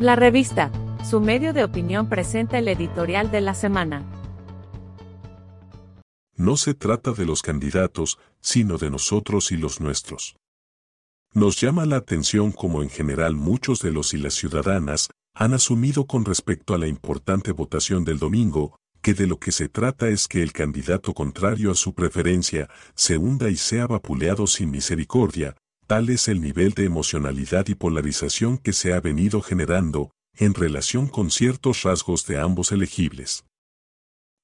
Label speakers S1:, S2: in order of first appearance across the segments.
S1: La revista, su medio de opinión presenta el editorial de la semana.
S2: No se trata de los candidatos, sino de nosotros y los nuestros. Nos llama la atención como en general muchos de los y las ciudadanas han asumido con respecto a la importante votación del domingo, que de lo que se trata es que el candidato contrario a su preferencia se hunda y sea vapuleado sin misericordia, tal es el nivel de emocionalidad y polarización que se ha venido generando en relación con ciertos rasgos de ambos elegibles.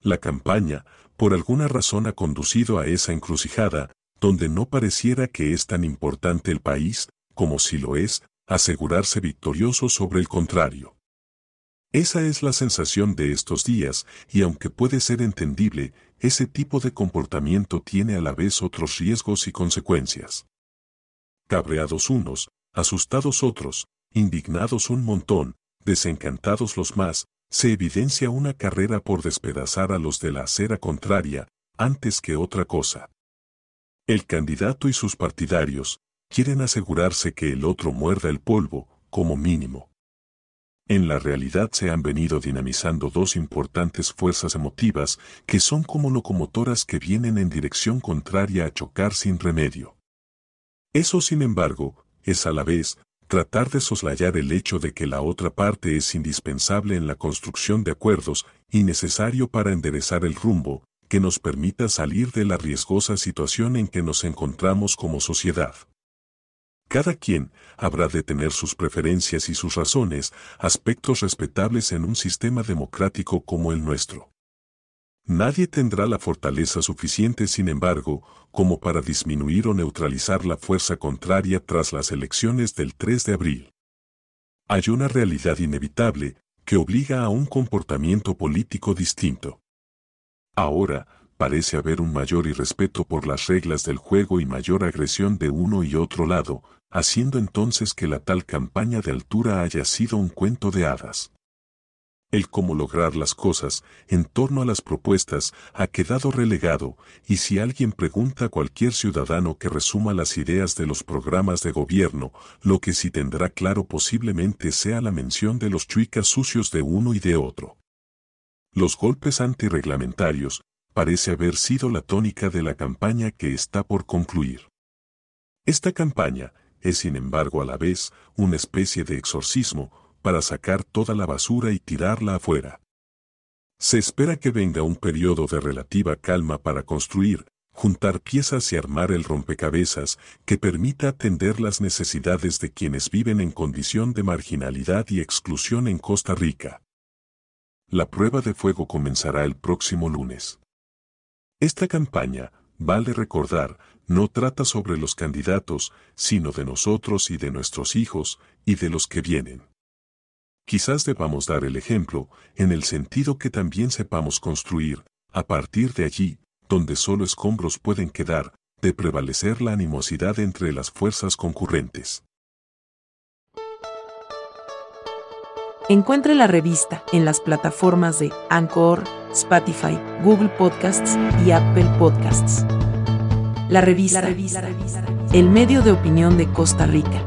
S2: La campaña, por alguna razón ha conducido a esa encrucijada, donde no pareciera que es tan importante el país, como si lo es, asegurarse victorioso sobre el contrario. Esa es la sensación de estos días, y aunque puede ser entendible, ese tipo de comportamiento tiene a la vez otros riesgos y consecuencias. Cabreados unos, asustados otros, indignados un montón, desencantados los más, se evidencia una carrera por despedazar a los de la acera contraria, antes que otra cosa. El candidato y sus partidarios quieren asegurarse que el otro muerda el polvo, como mínimo. En la realidad se han venido dinamizando dos importantes fuerzas emotivas que son como locomotoras que vienen en dirección contraria a chocar sin remedio. Eso, sin embargo, es a la vez tratar de soslayar el hecho de que la otra parte es indispensable en la construcción de acuerdos y necesario para enderezar el rumbo, que nos permita salir de la riesgosa situación en que nos encontramos como sociedad. Cada quien habrá de tener sus preferencias y sus razones, aspectos respetables en un sistema democrático como el nuestro. Nadie tendrá la fortaleza suficiente, sin embargo, como para disminuir o neutralizar la fuerza contraria tras las elecciones del 3 de abril. Hay una realidad inevitable que obliga a un comportamiento político distinto. Ahora, parece haber un mayor irrespeto por las reglas del juego y mayor agresión de uno y otro lado, haciendo entonces que la tal campaña de altura haya sido un cuento de hadas. El cómo lograr las cosas en torno a las propuestas ha quedado relegado, y si alguien pregunta a cualquier ciudadano que resuma las ideas de los programas de gobierno, lo que sí tendrá claro posiblemente sea la mención de los chuicas sucios de uno y de otro. Los golpes antirreglamentarios parece haber sido la tónica de la campaña que está por concluir. Esta campaña es sin embargo a la vez una especie de exorcismo para sacar toda la basura y tirarla afuera. Se espera que venga un periodo de relativa calma para construir, juntar piezas y armar el rompecabezas que permita atender las necesidades de quienes viven en condición de marginalidad y exclusión en Costa Rica. La prueba de fuego comenzará el próximo lunes. Esta campaña, vale recordar, no trata sobre los candidatos, sino de nosotros y de nuestros hijos, y de los que vienen. Quizás debamos dar el ejemplo, en el sentido que también sepamos construir, a partir de allí, donde solo escombros pueden quedar, de prevalecer la animosidad entre las fuerzas concurrentes.
S3: Encuentre la revista en las plataformas de Anchor, Spotify, Google Podcasts y Apple Podcasts. La revista, el medio de opinión de Costa Rica.